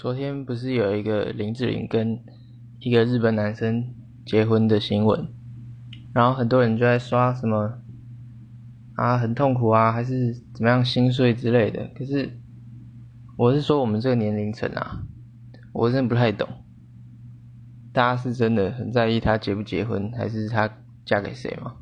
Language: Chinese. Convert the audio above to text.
昨天不是有一个林志玲跟一个日本男生结婚的新闻然后很多人就在刷什么啊很痛苦啊还是怎么样心碎之类的。可是我是说我们这个年龄层啊我真的不太懂大家是真的很在意她结不结婚还是她嫁给谁吗？